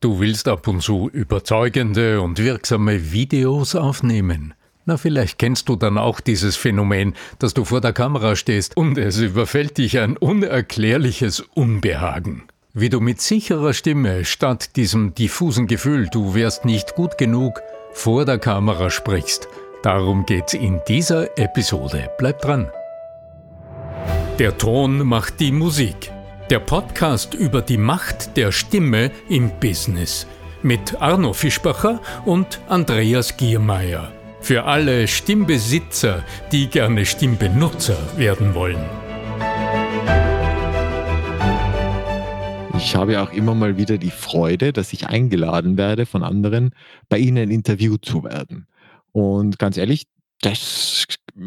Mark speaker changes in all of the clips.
Speaker 1: Du willst ab und zu überzeugende und wirksame Videos aufnehmen. Na, vielleicht kennst du dann auch dieses Phänomen, dass du vor der Kamera stehst und es überfällt dich ein unerklärliches Unbehagen. Wie du mit sicherer Stimme statt diesem diffusen Gefühl, du wärst nicht gut genug, vor der Kamera sprichst. Darum geht's in dieser Episode. Bleib dran. Der Ton macht die Musik. Der Podcast über die Macht der Stimme im Business mit Arno Fischbacher und Andreas Giermeier. Für alle Stimmbesitzer, die gerne Stimmbenutzer werden wollen.
Speaker 2: Ich habe auch immer mal wieder die Freude, dass ich eingeladen werde von anderen, bei ihnen interviewt zu werden. Und ganz ehrlich, das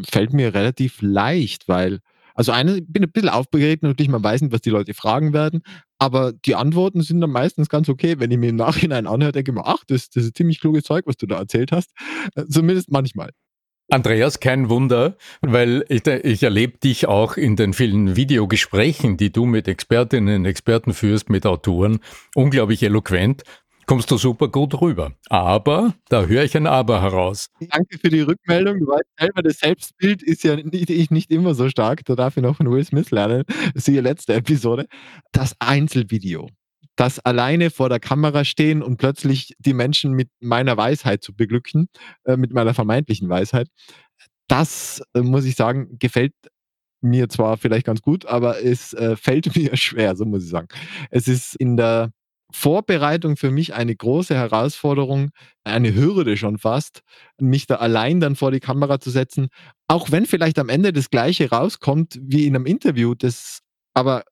Speaker 2: fällt mir relativ leicht, weil also eine, ich bin ein bisschen aufgeregt, natürlich, man weiß nicht, was die Leute fragen werden, aber die Antworten sind dann meistens ganz okay. Wenn ich mir im Nachhinein anhöre, denke ich mir, ach, das, das ist ziemlich kluges Zeug, was du da erzählt hast. Äh, zumindest manchmal.
Speaker 1: Andreas, kein Wunder, weil ich, ich erlebe dich auch in den vielen Videogesprächen, die du mit Expertinnen und Experten führst, mit Autoren, unglaublich eloquent kommst du super gut rüber. Aber, da höre ich ein Aber heraus.
Speaker 2: Danke für die Rückmeldung. Du weißt selber, das Selbstbild ist ja nicht, nicht immer so stark. Da darf ich noch von Will Smith lernen. Siehe letzte Episode. Das Einzelvideo. Das alleine vor der Kamera stehen und plötzlich die Menschen mit meiner Weisheit zu beglücken, äh, mit meiner vermeintlichen Weisheit, das, äh, muss ich sagen, gefällt mir zwar vielleicht ganz gut, aber es äh, fällt mir schwer, so muss ich sagen. Es ist in der Vorbereitung für mich eine große Herausforderung, eine Hürde schon fast, mich da allein dann vor die Kamera zu setzen, auch wenn vielleicht am Ende das Gleiche rauskommt wie in einem Interview, das aber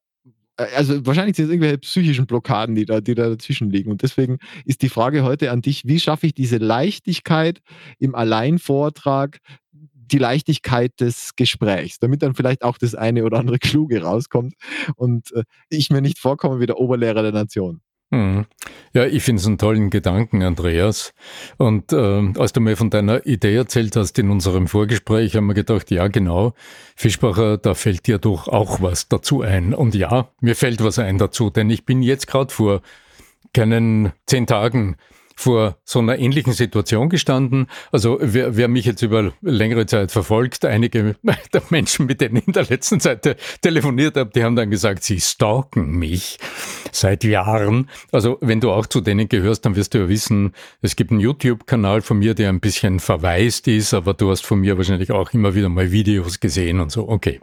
Speaker 2: äh, also wahrscheinlich sind es irgendwelche psychischen Blockaden, die da, die da dazwischen liegen. Und deswegen ist die Frage heute an dich, wie schaffe ich diese Leichtigkeit im Alleinvortrag, die Leichtigkeit des Gesprächs, damit dann vielleicht auch das eine oder andere Kluge rauskommt und äh, ich mir nicht vorkomme wie der Oberlehrer der Nation.
Speaker 1: Mhm. Ja, ich finde es einen tollen Gedanken, Andreas. Und äh, als du mir von deiner Idee erzählt hast in unserem Vorgespräch, haben wir gedacht, ja genau, Fischbacher, da fällt dir doch auch was dazu ein. Und ja, mir fällt was ein dazu, denn ich bin jetzt gerade vor keinen zehn Tagen vor so einer ähnlichen Situation gestanden. Also wer, wer mich jetzt über längere Zeit verfolgt, einige der Menschen, mit denen ich in der letzten Zeit telefoniert habe, die haben dann gesagt, sie stalken mich seit Jahren. Also wenn du auch zu denen gehörst, dann wirst du ja wissen, es gibt einen YouTube-Kanal von mir, der ein bisschen verwaist ist, aber du hast von mir wahrscheinlich auch immer wieder mal Videos gesehen und so. Okay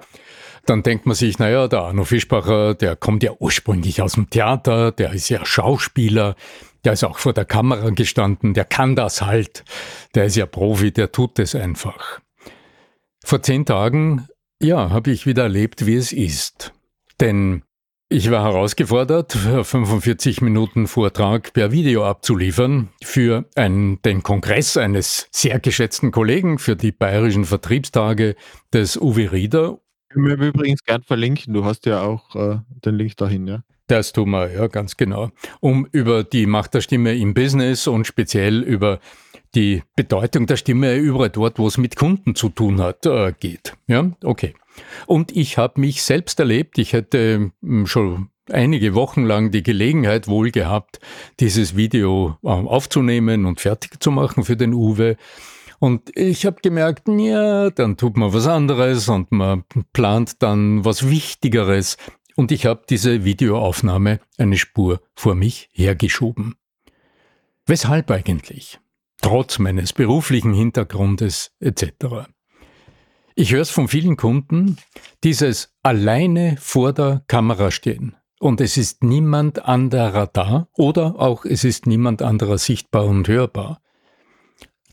Speaker 1: dann denkt man sich, naja, der Arno Fischbacher, der kommt ja ursprünglich aus dem Theater, der ist ja Schauspieler, der ist auch vor der Kamera gestanden, der kann das halt. Der ist ja Profi, der tut es einfach. Vor zehn Tagen, ja, habe ich wieder erlebt, wie es ist. Denn ich war herausgefordert, 45 Minuten Vortrag per Video abzuliefern für einen, den Kongress eines sehr geschätzten Kollegen für die bayerischen Vertriebstage des Uwe Rieder.
Speaker 2: Ich mir übrigens gern verlinken. Du hast ja auch äh, den Link dahin, ja?
Speaker 1: Das tun wir, ja, ganz genau. Um über die Macht der Stimme im Business und speziell über die Bedeutung der Stimme überall dort, wo es mit Kunden zu tun hat, äh, geht. Ja, okay. Und ich habe mich selbst erlebt. Ich hätte hm, schon einige Wochen lang die Gelegenheit wohl gehabt, dieses Video äh, aufzunehmen und fertig zu machen für den Uwe. Und ich habe gemerkt, ja, dann tut man was anderes und man plant dann was Wichtigeres und ich habe diese Videoaufnahme eine Spur vor mich hergeschoben. Weshalb eigentlich? Trotz meines beruflichen Hintergrundes etc. Ich höre es von vielen Kunden, dieses alleine vor der Kamera stehen und es ist niemand anderer da oder auch es ist niemand anderer sichtbar und hörbar.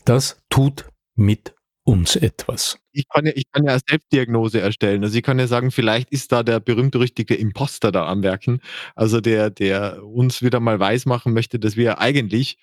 Speaker 1: Das tut mit uns etwas.
Speaker 2: Ich kann ja, ich kann ja Selbstdiagnose erstellen. Also ich kann ja sagen, vielleicht ist da der berühmt-berüchtigte Imposter da am Werken. Also der, der uns wieder mal weismachen möchte, dass wir eigentlich,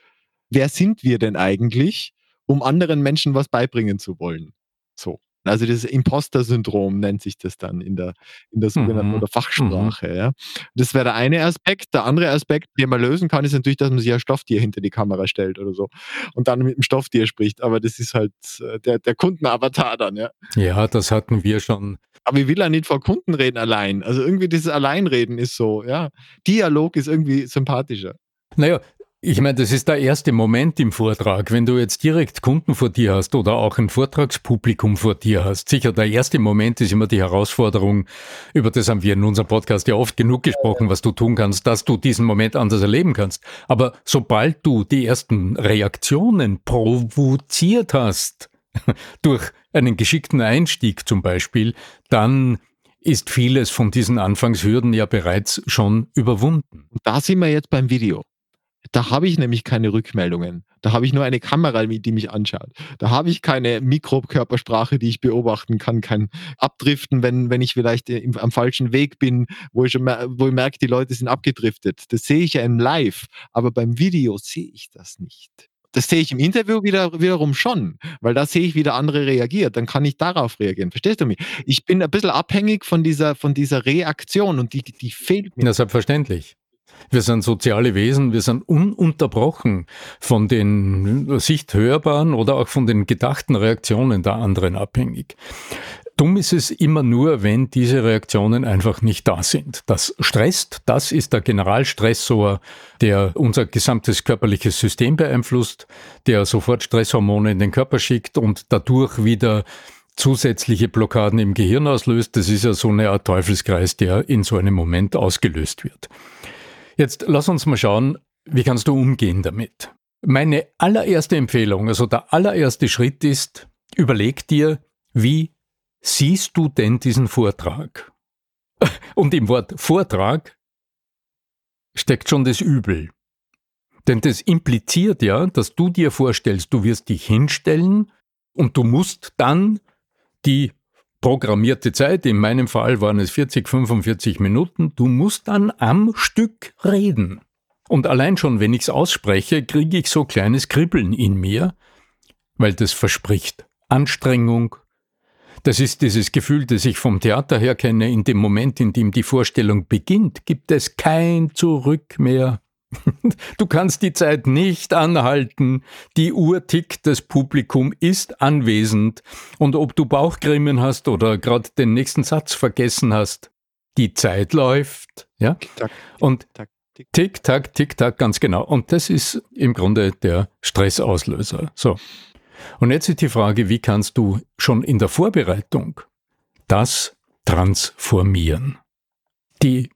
Speaker 2: wer sind wir denn eigentlich, um anderen Menschen was beibringen zu wollen? So. Also das Imposter-Syndrom nennt sich das dann in der, in der sogenannten mhm. oder Fachsprache. Mhm. Ja. Das wäre der eine Aspekt. Der andere Aspekt, den man lösen kann, ist natürlich, dass man sich ein Stofftier hinter die Kamera stellt oder so und dann mit dem Stofftier spricht. Aber das ist halt äh, der, der Kundenavatar dann, ja.
Speaker 1: Ja, das hatten wir schon.
Speaker 2: Aber ich will ja nicht vor Kunden reden allein. Also irgendwie dieses Alleinreden ist so, ja. Dialog ist irgendwie sympathischer.
Speaker 1: Naja, Ich meine, das ist der erste Moment im Vortrag. Wenn du jetzt direkt Kunden vor dir hast oder auch ein Vortragspublikum vor dir hast, sicher der erste Moment ist immer die Herausforderung, über das haben wir in unserem Podcast ja oft genug gesprochen, was du tun kannst, dass du diesen Moment anders erleben kannst. Aber sobald du die ersten Reaktionen provoziert hast, durch einen geschickten Einstieg zum Beispiel, dann ist vieles von diesen Anfangshürden ja bereits schon überwunden.
Speaker 2: Und da sind wir jetzt beim Video. Da habe ich nämlich keine Rückmeldungen. Da habe ich nur eine Kamera, die mich anschaut. Da habe ich keine Mikrokörpersprache, die ich beobachten kann, kein Abdriften, wenn, wenn ich vielleicht im, am falschen Weg bin, wo ich, schon wo ich merke, die Leute sind abgedriftet. Das sehe ich ja im Live, aber beim Video sehe ich das nicht. Das sehe ich im Interview wieder, wiederum schon, weil da sehe ich, wie der andere reagiert. Dann kann ich darauf reagieren. Verstehst du mich? Ich bin ein bisschen abhängig von dieser, von dieser Reaktion und die, die fehlt mir.
Speaker 1: Ja, selbstverständlich. Wir sind soziale Wesen, wir sind ununterbrochen von den sichthörbaren oder auch von den gedachten Reaktionen der anderen abhängig. Dumm ist es immer nur, wenn diese Reaktionen einfach nicht da sind. Das stresst, das ist der Generalstressor, der unser gesamtes körperliches System beeinflusst, der sofort Stresshormone in den Körper schickt und dadurch wieder zusätzliche Blockaden im Gehirn auslöst. Das ist ja so eine Art Teufelskreis, der in so einem Moment ausgelöst wird. Jetzt lass uns mal schauen, wie kannst du umgehen damit? Meine allererste Empfehlung, also der allererste Schritt ist, überleg dir, wie siehst du denn diesen Vortrag? Und im Wort Vortrag steckt schon das Übel. Denn das impliziert ja, dass du dir vorstellst, du wirst dich hinstellen und du musst dann die programmierte Zeit, in meinem Fall waren es 40, 45 Minuten, du musst dann am Stück reden. Und allein schon, wenn ich es ausspreche, kriege ich so kleines Kribbeln in mir, weil das verspricht Anstrengung. Das ist dieses Gefühl, das ich vom Theater her kenne, in dem Moment, in dem die Vorstellung beginnt, gibt es kein Zurück mehr. Du kannst die Zeit nicht anhalten. Die Uhr tickt, das Publikum ist anwesend. Und ob du Bauchgrimmen hast oder gerade den nächsten Satz vergessen hast, die Zeit läuft. Ja? Und tick, tack, tick, tack, ganz genau. Und das ist im Grunde der Stressauslöser. So. Und jetzt ist die Frage, wie kannst du schon in der Vorbereitung das transformieren? Die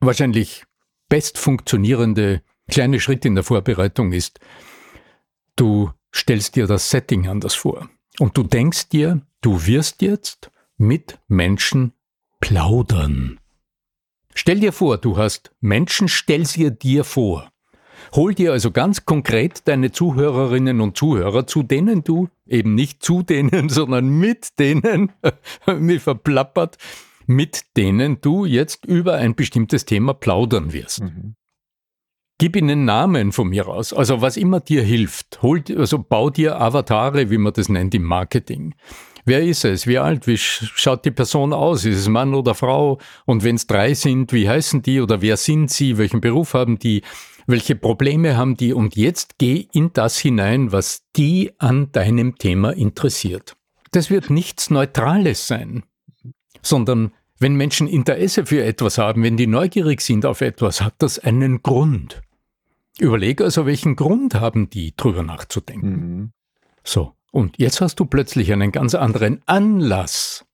Speaker 1: wahrscheinlich best funktionierende kleine Schritt in der Vorbereitung ist, du stellst dir das Setting anders vor. Und du denkst dir, du wirst jetzt mit Menschen plaudern. Stell dir vor, du hast Menschen, stell sie dir vor. Hol dir also ganz konkret deine Zuhörerinnen und Zuhörer, zu denen du eben nicht zu denen, sondern mit denen, mir verplappert, mit denen du jetzt über ein bestimmtes Thema plaudern wirst. Mhm. Gib ihnen Namen von mir aus, also was immer dir hilft. Hol, also bau dir Avatare, wie man das nennt im Marketing. Wer ist es? Wie alt? Wie schaut die Person aus? Ist es Mann oder Frau? Und wenn es drei sind, wie heißen die oder wer sind sie? Welchen Beruf haben die? Welche Probleme haben die? Und jetzt geh in das hinein, was die an deinem Thema interessiert. Das wird nichts Neutrales sein, sondern wenn Menschen Interesse für etwas haben, wenn die neugierig sind auf etwas, hat das einen Grund. Überlege also, welchen Grund haben die, drüber nachzudenken. Mhm. So, und jetzt hast du plötzlich einen ganz anderen Anlass.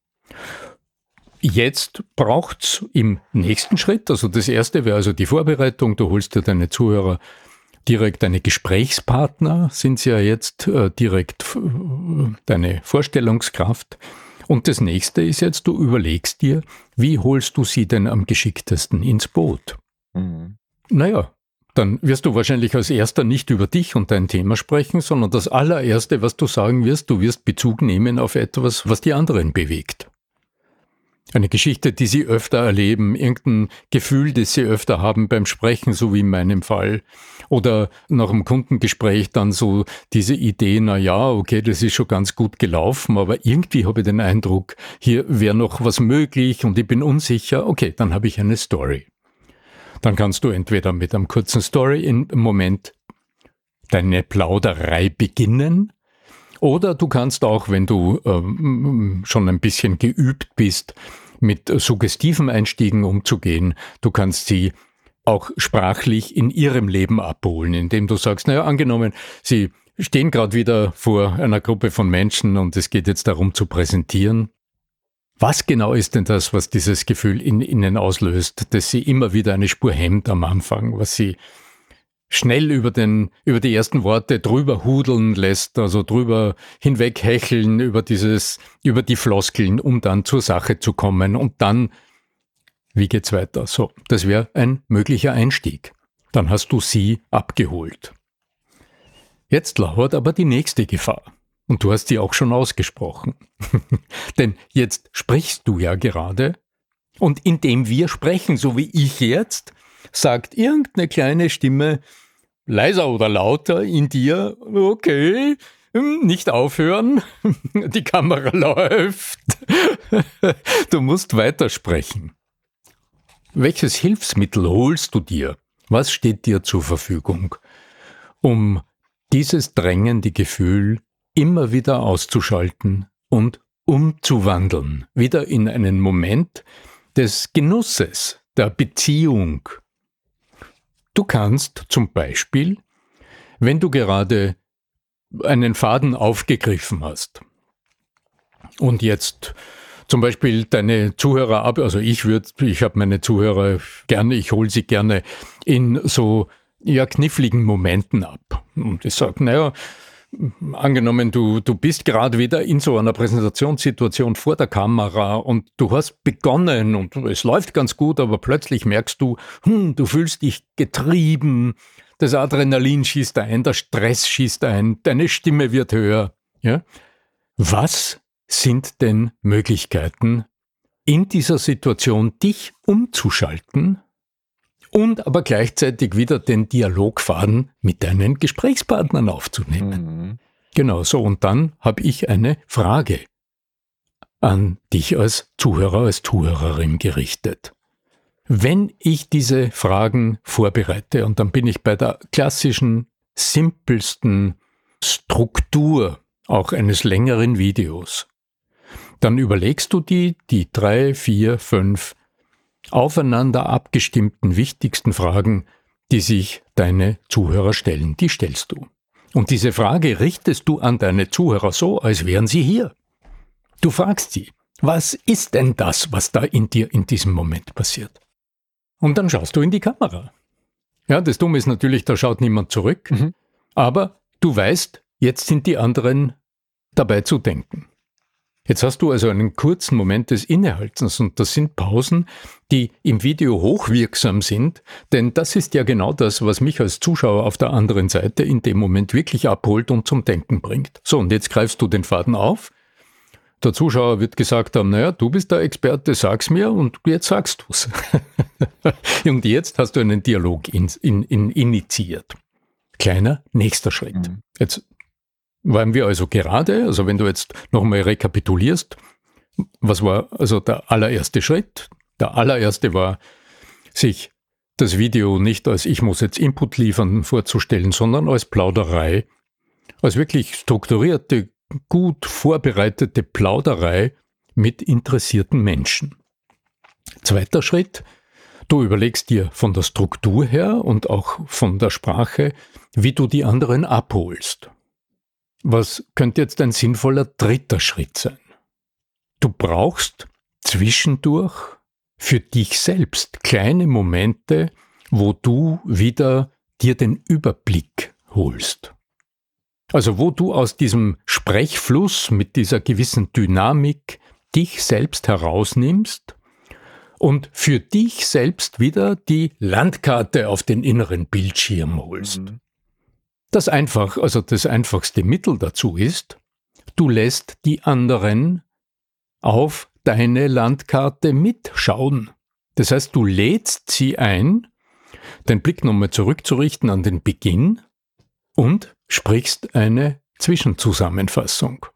Speaker 1: Jetzt braucht's im nächsten Schritt, also das erste wäre also die Vorbereitung, du holst dir deine Zuhörer direkt deine Gesprächspartner, sind sie ja jetzt äh, direkt äh, deine Vorstellungskraft. Und das nächste ist jetzt, du überlegst dir, wie holst du sie denn am geschicktesten ins Boot? Mhm. Naja, dann wirst du wahrscheinlich als erster nicht über dich und dein Thema sprechen, sondern das allererste, was du sagen wirst, du wirst Bezug nehmen auf etwas, was die anderen bewegt. Eine Geschichte, die sie öfter erleben, irgendein Gefühl, das sie öfter haben beim Sprechen, so wie in meinem Fall. Oder nach einem Kundengespräch dann so diese Idee, na ja, okay, das ist schon ganz gut gelaufen, aber irgendwie habe ich den Eindruck, hier wäre noch was möglich und ich bin unsicher. Okay, dann habe ich eine Story. Dann kannst du entweder mit einem kurzen Story im Moment deine Plauderei beginnen oder du kannst auch, wenn du ähm, schon ein bisschen geübt bist, mit suggestiven Einstiegen umzugehen. Du kannst sie auch sprachlich in ihrem Leben abholen, indem du sagst, naja, angenommen, sie stehen gerade wieder vor einer Gruppe von Menschen und es geht jetzt darum zu präsentieren. Was genau ist denn das, was dieses Gefühl in ihnen auslöst, dass sie immer wieder eine Spur hemmt am Anfang, was sie schnell über den, über die ersten Worte drüber hudeln lässt, also drüber hinweg hecheln über dieses, über die Floskeln, um dann zur Sache zu kommen und dann, wie geht's weiter? So, das wäre ein möglicher Einstieg. Dann hast du sie abgeholt. Jetzt lauert aber die nächste Gefahr. Und du hast sie auch schon ausgesprochen. Denn jetzt sprichst du ja gerade. Und indem wir sprechen, so wie ich jetzt, sagt irgendeine kleine Stimme, leiser oder lauter in dir, okay, hm, nicht aufhören, die Kamera läuft, du musst weitersprechen. Welches Hilfsmittel holst du dir? Was steht dir zur Verfügung, um dieses drängende Gefühl immer wieder auszuschalten und umzuwandeln, wieder in einen Moment des Genusses, der Beziehung, Du kannst zum Beispiel, wenn du gerade einen Faden aufgegriffen hast und jetzt zum Beispiel deine Zuhörer ab, also ich würde, ich habe meine Zuhörer gerne, ich hole sie gerne in so ja kniffligen Momenten ab. Und ich sage, naja, angenommen, du, du bist gerade wieder in so einer Präsentationssituation vor der Kamera und du hast begonnen und es läuft ganz gut, aber plötzlich merkst du, hm, du fühlst dich getrieben, das Adrenalin schießt ein, der Stress schießt ein, deine Stimme wird höher. Ja? Was sind denn Möglichkeiten, in dieser Situation dich umzuschalten und aber gleichzeitig wieder den Dialogfaden mit deinen Gesprächspartnern aufzunehmen. Mhm. Genau so. Und dann habe ich eine Frage an dich als Zuhörer, als Zuhörerin gerichtet. Wenn ich diese Fragen vorbereite, und dann bin ich bei der klassischen, simpelsten Struktur auch eines längeren Videos, dann überlegst du die, die drei, vier, fünf aufeinander abgestimmten wichtigsten Fragen, die sich deine Zuhörer stellen, die stellst du. Und diese Frage richtest du an deine Zuhörer so, als wären sie hier. Du fragst sie, was ist denn das, was da in dir in diesem Moment passiert? Und dann schaust du in die Kamera. Ja, das Dumme ist natürlich, da schaut niemand zurück, mhm. aber du weißt, jetzt sind die anderen dabei zu denken. Jetzt hast du also einen kurzen Moment des Innehaltens und das sind Pausen, die im Video hochwirksam sind, denn das ist ja genau das, was mich als Zuschauer auf der anderen Seite in dem Moment wirklich abholt und zum Denken bringt. So, und jetzt greifst du den Faden auf. Der Zuschauer wird gesagt haben, naja, du bist der Experte, sag's mir und jetzt sagst du's. und jetzt hast du einen Dialog in, in, in initiiert. Kleiner nächster Schritt. Mhm. Jetzt waren wir also gerade, also wenn du jetzt nochmal rekapitulierst, was war also der allererste Schritt? Der allererste war, sich das Video nicht als ich muss jetzt Input liefern vorzustellen, sondern als Plauderei, als wirklich strukturierte, gut vorbereitete Plauderei mit interessierten Menschen. Zweiter Schritt, du überlegst dir von der Struktur her und auch von der Sprache, wie du die anderen abholst. Was könnte jetzt ein sinnvoller dritter Schritt sein? Du brauchst zwischendurch für dich selbst kleine Momente, wo du wieder dir den Überblick holst. Also wo du aus diesem Sprechfluss mit dieser gewissen Dynamik dich selbst herausnimmst und für dich selbst wieder die Landkarte auf den inneren Bildschirm holst. Mhm. Das einfach, also das einfachste Mittel dazu ist, du lässt die anderen auf deine Landkarte mitschauen. Das heißt, du lädst sie ein, den Blick nochmal zurückzurichten an den Beginn und sprichst eine Zwischenzusammenfassung.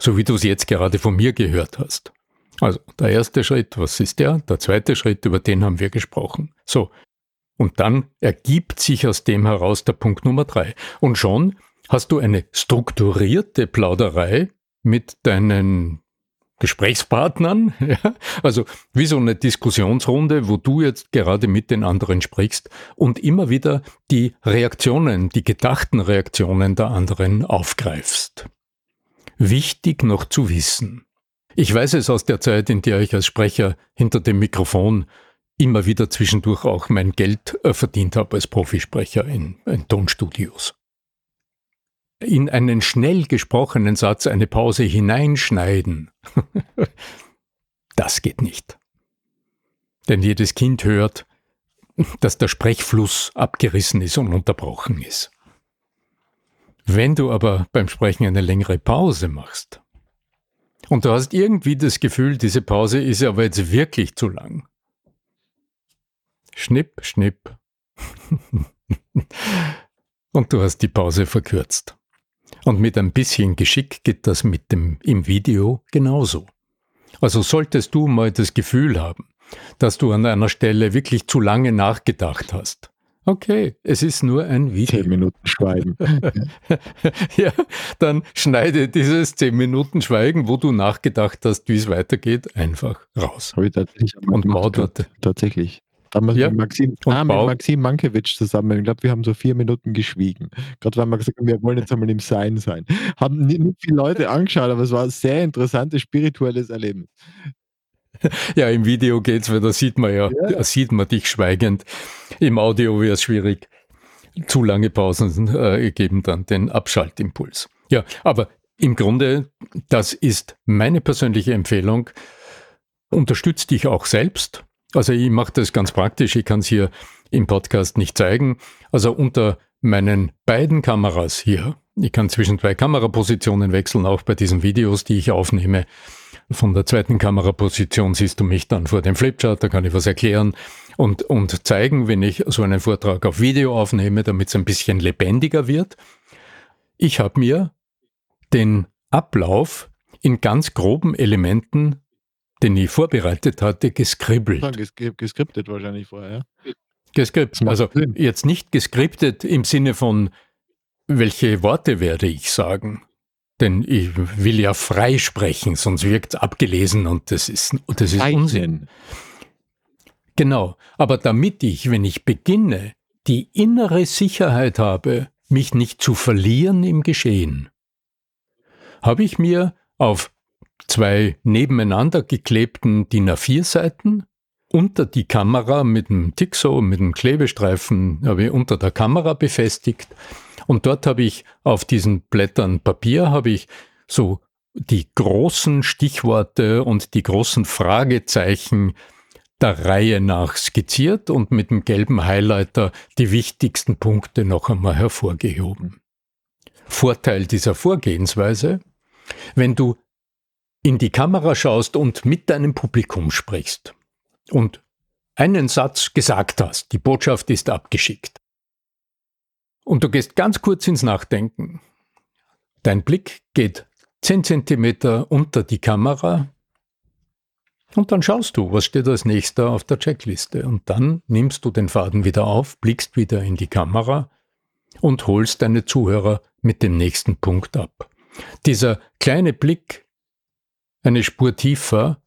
Speaker 1: So wie du es jetzt gerade von mir gehört hast. Also der erste Schritt, was ist der? Der zweite Schritt, über den haben wir gesprochen. So, und dann ergibt sich aus dem heraus der Punkt Nummer drei. Und schon hast du eine strukturierte Plauderei mit deinen Gesprächspartnern, ja? also wie so eine Diskussionsrunde, wo du jetzt gerade mit den anderen sprichst und immer wieder die Reaktionen, die gedachten Reaktionen der anderen aufgreifst. Wichtig noch zu wissen. Ich weiß es aus der Zeit, in der ich als Sprecher hinter dem Mikrofon immer wieder zwischendurch auch mein Geld äh, verdient habe als Profisprecher in, in Tonstudios in einen schnell gesprochenen Satz eine Pause hineinschneiden, das geht nicht. Denn jedes Kind hört, dass der Sprechfluss abgerissen ist und unterbrochen ist. Wenn du aber beim Sprechen eine längere Pause machst und du hast irgendwie das Gefühl, diese Pause ist aber jetzt wirklich zu lang. Schnipp, schnipp. und du hast die Pause verkürzt. Und mit ein bisschen Geschick geht das mit dem im Video genauso. Also solltest du mal das Gefühl haben, dass du an einer Stelle wirklich zu lange nachgedacht hast. Okay, es ist nur ein Video.
Speaker 2: Zehn Minuten Schweigen.
Speaker 1: ja, dann schneide dieses zehn Minuten Schweigen, wo du nachgedacht hast, wie es weitergeht, einfach raus.
Speaker 2: Habe ich tatsächlich und bau dort. Tatsächlich. Damals ja. mit Maxim, ah, mit Maxim Mankiewicz zusammen. Ich glaube, wir haben so vier Minuten geschwiegen. Gerade weil wir gesagt haben, wir wollen jetzt einmal im Sein sein. Haben nicht, nicht viele Leute angeschaut, aber es war ein sehr interessantes spirituelles Erlebnis.
Speaker 1: Ja, im Video geht's, weil da sieht man ja, ja. da sieht man dich schweigend. Im Audio wäre es schwierig. Zu lange Pausen äh, geben dann den Abschaltimpuls. Ja, aber im Grunde, das ist meine persönliche Empfehlung. Unterstützt dich auch selbst also ich mache das ganz praktisch, ich kann es hier im Podcast nicht zeigen. Also unter meinen beiden Kameras hier, ich kann zwischen zwei Kamerapositionen wechseln, auch bei diesen Videos, die ich aufnehme. Von der zweiten Kameraposition siehst du mich dann vor dem Flipchart, da kann ich was erklären und, und zeigen, wenn ich so einen Vortrag auf Video aufnehme, damit es ein bisschen lebendiger wird. Ich habe mir den Ablauf in ganz groben Elementen den ich vorbereitet hatte, geskribbelt. Ja,
Speaker 2: geskriptet wahrscheinlich vorher,
Speaker 1: ja? Geskriptet. Also jetzt nicht geskriptet im Sinne von, welche Worte werde ich sagen? Denn ich will ja frei sprechen, sonst wirkt es abgelesen und das ist, das ist Unsinn. Genau. Aber damit ich, wenn ich beginne, die innere Sicherheit habe, mich nicht zu verlieren im Geschehen, habe ich mir auf zwei nebeneinander geklebten DIN A4-Seiten unter die Kamera mit dem Tixo, mit dem Klebestreifen, habe ich unter der Kamera befestigt. Und dort habe ich auf diesen Blättern Papier, habe ich so die großen Stichworte und die großen Fragezeichen der Reihe nach skizziert und mit dem gelben Highlighter die wichtigsten Punkte noch einmal hervorgehoben. Vorteil dieser Vorgehensweise, wenn du in die Kamera schaust und mit deinem Publikum sprichst und einen Satz gesagt hast, die Botschaft ist abgeschickt. Und du gehst ganz kurz ins Nachdenken. Dein Blick geht 10 cm unter die Kamera und dann schaust du, was steht als nächster auf der Checkliste. Und dann nimmst du den Faden wieder auf, blickst wieder in die Kamera und holst deine Zuhörer mit dem nächsten Punkt ab. Dieser kleine Blick eine Spur tiefer,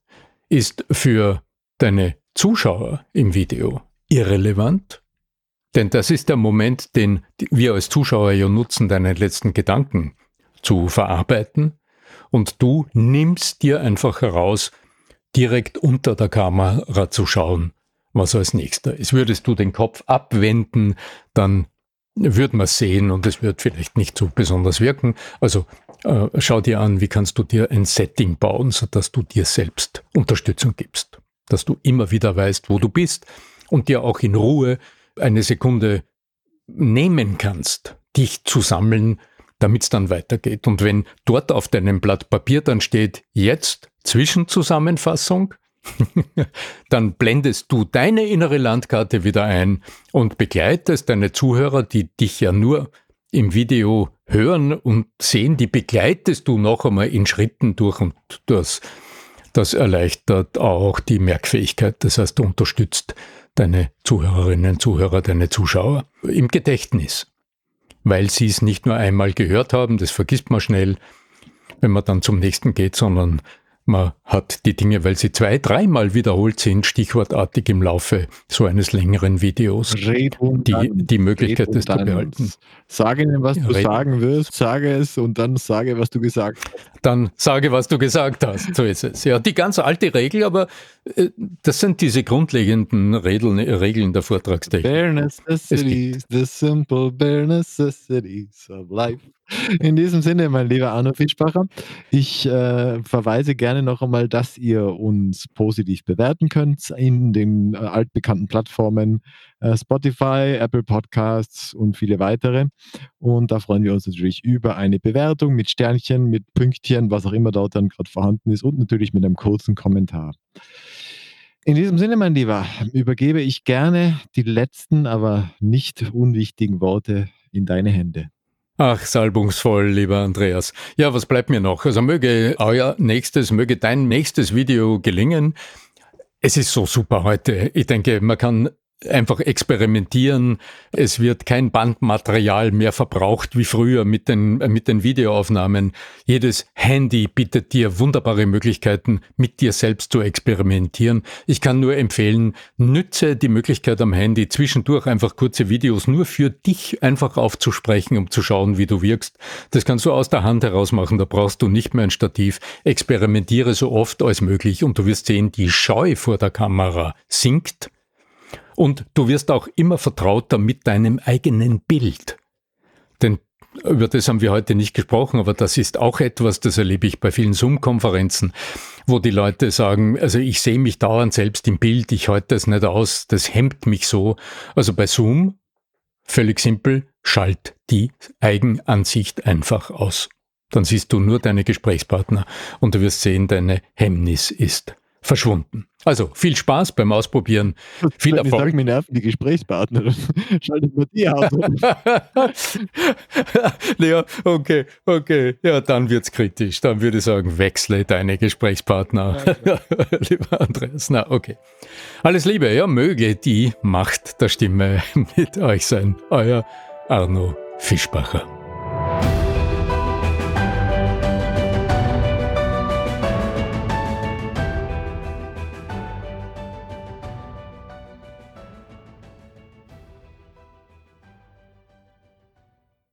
Speaker 1: ist für deine Zuschauer im Video irrelevant, denn das ist der Moment, den wir als Zuschauer ja nutzen, deine letzten Gedanken zu verarbeiten. Und du nimmst dir einfach heraus, direkt unter der Kamera zu schauen, was als nächster ist. Würdest du den Kopf abwenden, dann würde man sehen und es wird vielleicht nicht so besonders wirken. Also äh, schau dir an, wie kannst du dir ein Setting bauen, sodass du dir selbst Unterstützung gibst. Dass du immer wieder weißt, wo du bist und dir auch in Ruhe eine Sekunde nehmen kannst, dich zu sammeln, damit es dann weitergeht. Und wenn dort auf deinem Blatt Papier dann steht, jetzt Zwischenzusammenfassung, dann blendest du deine innere Landkarte wieder ein und begleitest deine Zuhörer, die dich ja nur im Video hören und sehen, die begleitest du noch einmal in Schritten durch und das, das erleichtert auch die Merkfähigkeit. Das heißt, du unterstützt deine Zuhörerinnen, Zuhörer, deine Zuschauer im Gedächtnis, weil sie es nicht nur einmal gehört haben, das vergisst man schnell, wenn man dann zum nächsten geht, sondern man hat die Dinge, weil sie zwei, dreimal wiederholt sind, stichwortartig im Laufe so eines längeren Videos, die, die Möglichkeit, das zu behalten.
Speaker 2: Sage ihnen, was du Red sagen wirst, sage es und dann sage, was du gesagt hast.
Speaker 1: Dann sage, was du gesagt hast. So ist es. Ja, die ganz alte Regel, aber äh, das sind diese grundlegenden Regeln, Regeln der Vortragstechnik. Bare necessities,
Speaker 2: the simple bare necessities of life. In diesem Sinne, mein lieber Arno Fischbacher, ich äh, verweise gerne noch einmal, dass ihr uns positiv bewerten könnt in den äh, altbekannten Plattformen äh, Spotify, Apple Podcasts und viele weitere. Und da freuen wir uns natürlich über eine Bewertung mit Sternchen, mit Pünktchen, was auch immer dort dann gerade vorhanden ist und natürlich mit einem kurzen Kommentar. In diesem Sinne, mein Lieber, übergebe ich gerne die letzten, aber nicht unwichtigen Worte in deine Hände.
Speaker 1: Ach, salbungsvoll, lieber Andreas. Ja, was bleibt mir noch? Also möge euer nächstes, möge dein nächstes Video gelingen. Es ist so super heute. Ich denke, man kann einfach experimentieren. Es wird kein Bandmaterial mehr verbraucht wie früher mit den, mit den Videoaufnahmen. Jedes Handy bietet dir wunderbare Möglichkeiten, mit dir selbst zu experimentieren. Ich kann nur empfehlen, nütze die Möglichkeit am Handy zwischendurch einfach kurze Videos nur für dich einfach aufzusprechen, um zu schauen, wie du wirkst. Das kannst du aus der Hand heraus machen, da brauchst du nicht mehr ein Stativ. Experimentiere so oft als möglich und du wirst sehen, die Scheu vor der Kamera sinkt und du wirst auch immer vertrauter mit deinem eigenen Bild. Denn über das haben wir heute nicht gesprochen, aber das ist auch etwas, das erlebe ich bei vielen Zoom-Konferenzen, wo die Leute sagen, also ich sehe mich dauernd selbst im Bild, ich halte das nicht aus, das hemmt mich so. Also bei Zoom, völlig simpel, schalt die Eigenansicht einfach aus. Dann siehst du nur deine Gesprächspartner und du wirst sehen, deine Hemmnis ist verschwunden. Also viel Spaß beim Ausprobieren. Viel Erfolg. Ich
Speaker 2: sage, mir nerven die Gesprächspartner. Schaltet nur die aus.
Speaker 1: ja, okay, okay. Ja, dann wird es kritisch. Dann würde ich sagen, wechsle deine Gesprächspartner. Lieber Andreas. Na, okay. Alles Liebe, ja, möge die Macht der Stimme mit euch sein. Euer Arno Fischbacher.